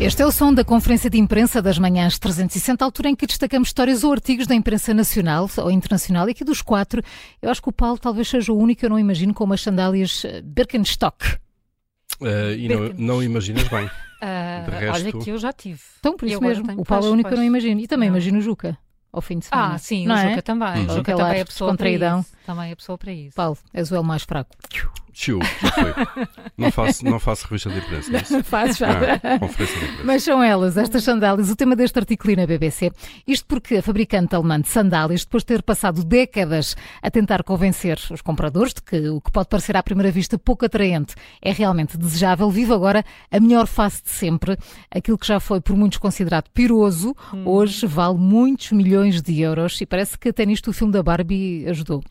Este é o som da conferência de imprensa das manhãs 360, altura em que destacamos histórias ou artigos da imprensa nacional ou internacional. E aqui dos quatro, eu acho que o Paulo talvez seja o único, eu não imagino, com umas sandálias eh, Birkenstock. Uh, e não, não, imaginas bem. Uh, resto... Olha que eu já tive. Então, por isso mesmo, o Paulo é o único que eu não imagino. E também não. imagino o Juca ao fim de semana. Ah, sim, não o é? Juca também. Uhum. O Juca também é a pessoa para isso. Também é a pessoa para isso. Paulo, és o L mais fraco. Tchau, foi. Não faço, não faço revista de imprensa. É Faz já. Mas são elas, estas sandálias, o tema deste artigo na BBC. Isto porque a fabricante alemã de sandálias, depois de ter passado décadas a tentar convencer os compradores de que o que pode parecer à primeira vista pouco atraente é realmente desejável, vive agora a melhor face de sempre. Aquilo que já foi por muitos considerado piroso, hum. hoje vale muitos milhões de euros e parece que até nisto o filme da Barbie ajudou.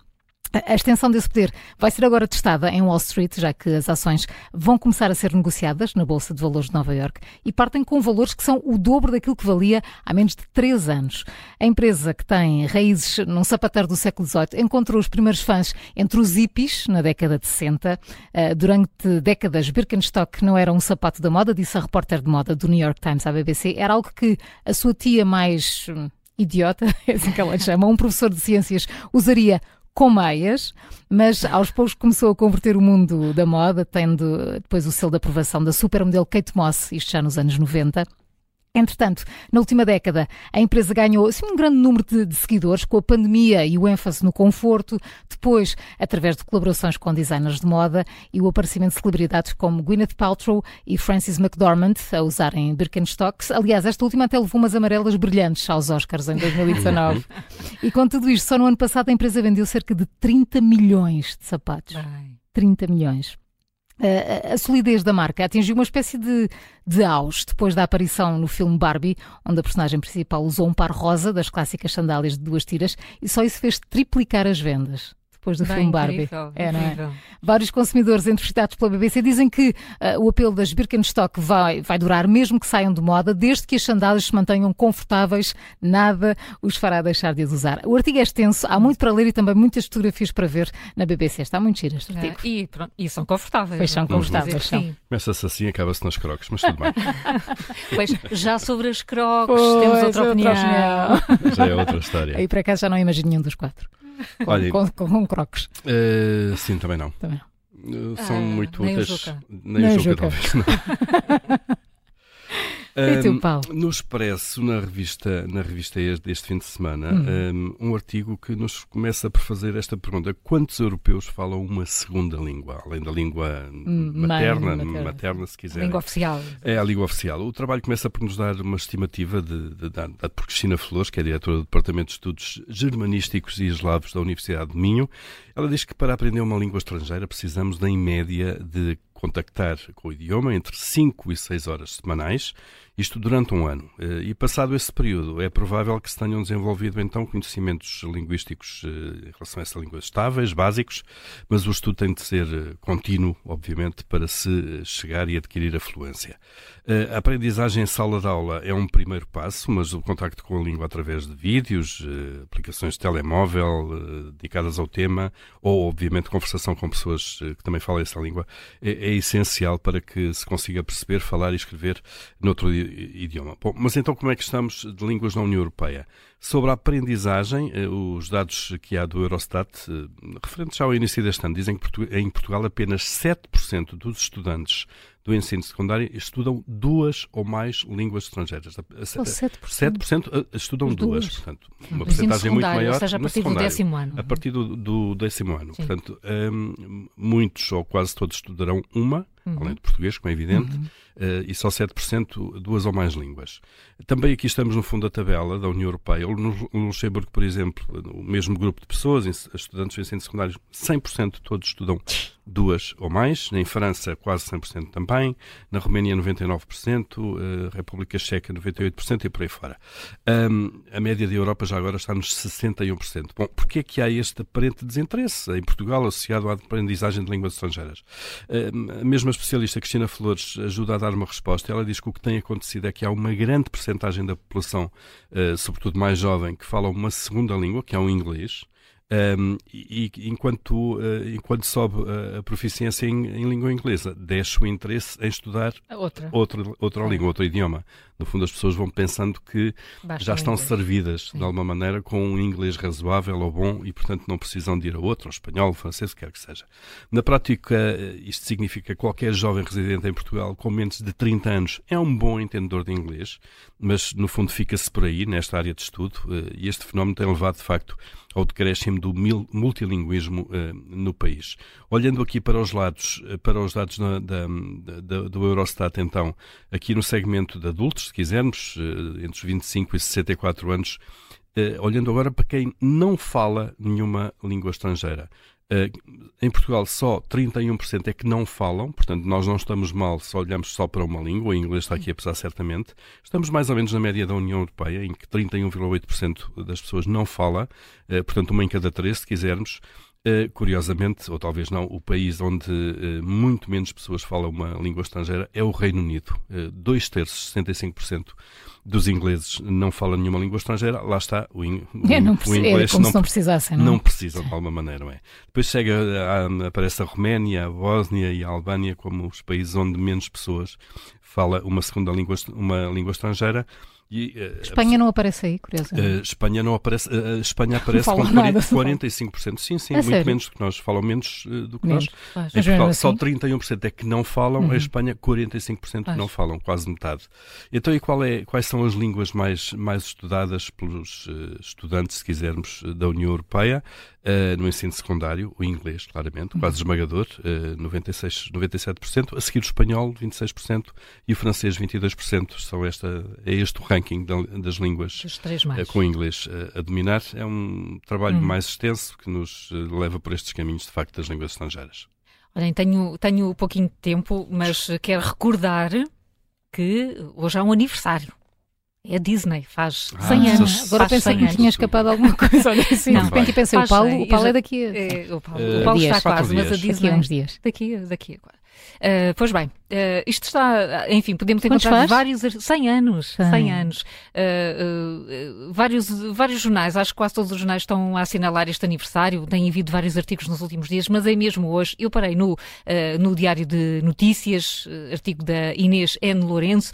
A extensão desse poder vai ser agora testada em Wall Street, já que as ações vão começar a ser negociadas na Bolsa de Valores de Nova York e partem com valores que são o dobro daquilo que valia há menos de três anos. A empresa, que tem raízes num sapateiro do século XVIII, encontrou os primeiros fãs entre os hippies, na década de 60. Eh, durante décadas, Birkenstock não era um sapato da moda, disse a repórter de moda do New York Times à BBC. Era algo que a sua tia mais hum, idiota, é assim que ela chama, um professor de ciências, usaria com meias, mas aos poucos começou a converter o mundo da moda, tendo depois o selo de aprovação da supermodelo Kate Moss, isto já nos anos 90. Entretanto, na última década, a empresa ganhou assim, um grande número de, de, seguidores com a pandemia e o ênfase no conforto, depois, através de colaborações com designers de moda e o aparecimento de celebridades como Gwyneth Paltrow e Frances McDormand a usarem Birkenstocks. Aliás, esta última até levou umas amarelas brilhantes aos Oscars em 2019. e com tudo isto, só no ano passado a empresa vendeu cerca de 30 milhões de sapatos. Bem. 30 milhões a, solidez da marca atingiu uma espécie de, de auge depois da aparição no filme Barbie, onde a personagem principal usou um par rosa das clássicas sandálias de duas tiras e só isso fez triplicar as vendas depois do Bem, filme Barbie. Incrível, é, incrível. É? Vários consumidores entrevistados pela BBC dizem que uh, o apelo das Birkenstock vai, vai durar mesmo que saiam de moda, desde que as sandálias se mantenham confortáveis, nada os fará deixar de as usar. O artigo é extenso, há muito para ler e também muitas fotografias para ver na BBC. Está muito giro este artigo. É, e, pronto, e são confortáveis. Pois são confortáveis. São. Começa-se assim e acaba-se nas croques, mas tudo bem. pois, já sobre as croques, pois, temos outra opinião. outra opinião. Já é outra história. Aí para cá já não imagino nenhum dos quatro. Com, Olha, com, com, croques. Uh, sim, também não. Também não. Uh, são ah, muito nem úteis. O Juca. Nem, nem o Juca, talvez. Não. E tu, Paulo? No Expresso, na revista, na revista deste fim de semana, uhum. um, um artigo que nos começa por fazer esta pergunta: quantos europeus falam uma segunda língua, além da língua hum, materna, materna, materna, se quiser? Língua oficial. É a língua oficial. O trabalho começa por nos dar uma estimativa de, de, de, de por Cristina Flores, que é diretora do Departamento de Estudos Germanísticos e Eslavos da Universidade de Minho. Ela diz que para aprender uma língua estrangeira precisamos, em média, de contactar com o idioma entre 5 e 6 horas semanais, isto durante um ano. Eh, e passado esse período, é provável que se tenham desenvolvido então conhecimentos linguísticos eh, em relação a essa língua estáveis, básicos, mas o estudo tem de ser eh, contínuo, obviamente, para se chegar e adquirir a fluência. A aprendizagem em sala de aula é um primeiro passo, mas o contacto com a língua através de vídeos, aplicações de telemóvel dedicadas ao tema, ou, obviamente, conversação com pessoas que também falam essa língua, é, é essencial para que se consiga perceber, falar e escrever noutro idioma. Bom, mas então como é que estamos de línguas na União Europeia? Sobre a aprendizagem, eh, os dados que há do Eurostat, eh, referentes ao início deste ano, dizem que em Portugal apenas 7% dos estudantes do ensino secundário estudam duas ou mais línguas estrangeiras. Só 7%? 7% estudam duas. duas. Portanto, uma porcentagem muito maior. Ou seja, a partir do décimo ano. A partir do, do décimo ano. Sim. Portanto, um, muitos ou quase todos estudarão uma, uhum. além de português, como é evidente, uhum. Uh, e só 7% duas ou mais línguas. Também aqui estamos no fundo da tabela da União Europeia. No Luxemburgo, por exemplo, o mesmo grupo de pessoas, estudantes de ensino secundário, 100% todos estudam duas ou mais. Em França, quase 100% também. Na Roménia, 99%. Uh, República Checa, 98% e por aí fora. A média da Europa já agora está nos 61%. Bom, porquê é que há este aparente desinteresse em Portugal associado à aprendizagem de línguas estrangeiras? A mesma especialista Cristina Flores ajuda a dar uma resposta. Ela diz que o que tem acontecido é que há uma grande percentagem da população, uh, sobretudo mais jovem, que fala uma segunda língua, que é o inglês, Um, e, e enquanto, uh, enquanto sobe a proficiência em, em, língua inglesa, desce o interesse em estudar outra, outra, outra língua, outro idioma. No fundo, as pessoas vão pensando que Basta já estão servidas, Sim. de alguma maneira, com um inglês razoável ou bom e, portanto, não precisam de ir a outro, ou espanhol, francês, o que quer que seja. Na prática, isto significa que qualquer jovem residente em Portugal com menos de 30 anos é um bom entendedor de inglês, mas, no fundo, fica-se por aí, nesta área de estudo, eh, e este fenómeno tem levado, de facto, ao decréscimo do multilinguismo uh, no país. Olhando aqui para os lados, eh, para os dados da, da, da, do Eurostat, então, aqui no segmento de adultos, se quisermos, uh, entre os 25 e 64 anos, olhando agora para quem não fala nenhuma língua estrangeira. Uh, em Portugal só 31% é que não falam, portanto nós não estamos mal se olhamos só para uma língua, o inglês está aqui a pesar certamente. Estamos mais ou menos na média da União Europeia, em que 31,8% das pessoas não fala, uh, portanto uma em cada três, se quisermos. Uh, curiosamente, ou talvez não, o país onde uh, muito menos pessoas falam uma língua estrangeira é o Reino Unido. Uh, dois terços, 65% dos ingleses não falam nenhuma língua estrangeira. Lá está, o, in, é, não o inglês é como não, se não precisassem, não, é? não precisam de alguma maneira. Não é? Depois chega, a, aparece a Roménia, a Bósnia e a Albânia como os países onde menos pessoas fala uma segunda língua, uma língua estrangeira. E, uh, Espanha não aparece aí, curioso. Uh, Espanha não aparece. Uh, Espanha aparece com 40, 45%. Sim, sim, é muito sério? menos do que nós. Falam menos do que menos. nós. Em Portugal, assim? só 31% é que não falam. Uhum. A Espanha, 45% que não falam, quase metade. Então, e qual é, quais são as línguas mais, mais estudadas pelos estudantes, se quisermos, da União Europeia? no ensino secundário, o inglês, claramente, quase uhum. esmagador, 96, 97%. A seguir o espanhol, 26%. E o francês, 22%. São esta, é este o ranking das línguas uh, com o inglês uh, a dominar. É um trabalho hum. mais extenso que nos uh, leva por estes caminhos, de facto, das línguas estrangeiras. Olhem, tenho, tenho pouquinho de tempo, mas quero recordar que hoje há um aniversário. É a Disney, faz ah, 100 anos. Agora pensei que tinha escapado alguma coisa. Olha assim, não, de repente pensei, o Paulo, o Paulo é daqui a... É, o Paulo, uh, o Paulo está quase, dias. mas a Disney... Daqui a uns dias. Daqui, daqui a quase. Uh, pois bem, uh, isto está, enfim, podemos encontrar vários, 100 anos, 100, 100 anos, uh, vários, vários jornais, acho que quase todos os jornais estão a assinalar este aniversário, têm havido vários artigos nos últimos dias, mas é mesmo hoje, eu parei no, no Diário de Notícias, artigo da Inês N. Lourenço,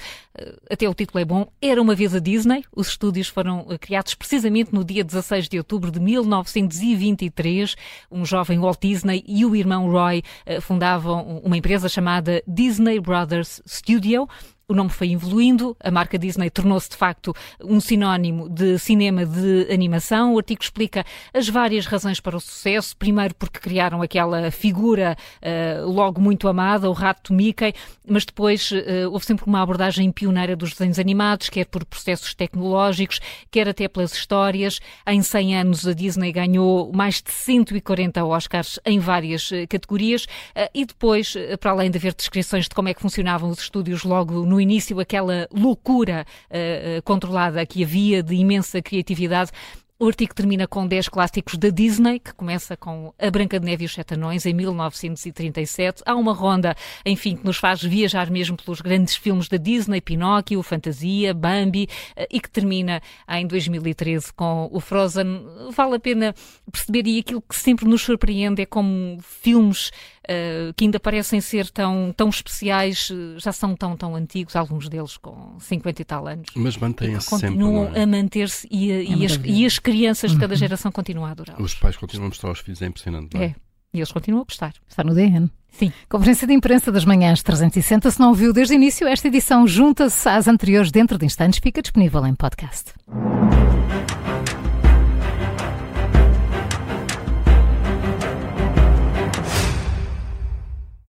até o título é bom, Era uma vez a Disney, os estúdios foram criados precisamente no dia 16 de outubro de 1923, um jovem Walt Disney e o irmão Roy fundavam uma empresa chamada Disney Brothers Studio o nome foi evoluindo, a marca Disney tornou-se de facto um sinónimo de cinema de animação. O artigo explica as várias razões para o sucesso. Primeiro, porque criaram aquela figura uh, logo muito amada, o rato Mickey, mas depois uh, houve sempre uma abordagem pioneira dos desenhos animados, quer por processos tecnológicos, quer até pelas histórias. Em 100 anos, a Disney ganhou mais de 140 Oscars em várias uh, categorias e depois, para além de haver descrições de como é que funcionavam os estúdios logo no no início aquela loucura uh, controlada que havia de imensa criatividade. O artigo termina com 10 clássicos da Disney, que começa com A Branca de Neve e os Sete Anões, em 1937. Há uma ronda, enfim, que nos faz viajar mesmo pelos grandes filmes da Disney, Pinóquio, Fantasia, Bambi, eh, e que termina em 2013 com o Frozen. Vale a pena perceber, e aquilo que sempre nos surpreende é como filmes uh, que ainda parecem ser tão, tão especiais, eh, já são tão, tão antigos, alguns deles com 50 e tal anos. Mas mantêm-se sempre. Continuam é? a manter-se e, é e, as, e, as, crianças de cada uhum. geração continuam a adorar. Os pais continuam a mostrar aos filhos, é impressionante. É? é, e eles continuam a gostar. Está no DN. Sim. Conferência de imprensa das manhãs 360. Se não ouviu desde o início, esta edição junta-se às anteriores dentro de instantes. Fica disponível em podcast.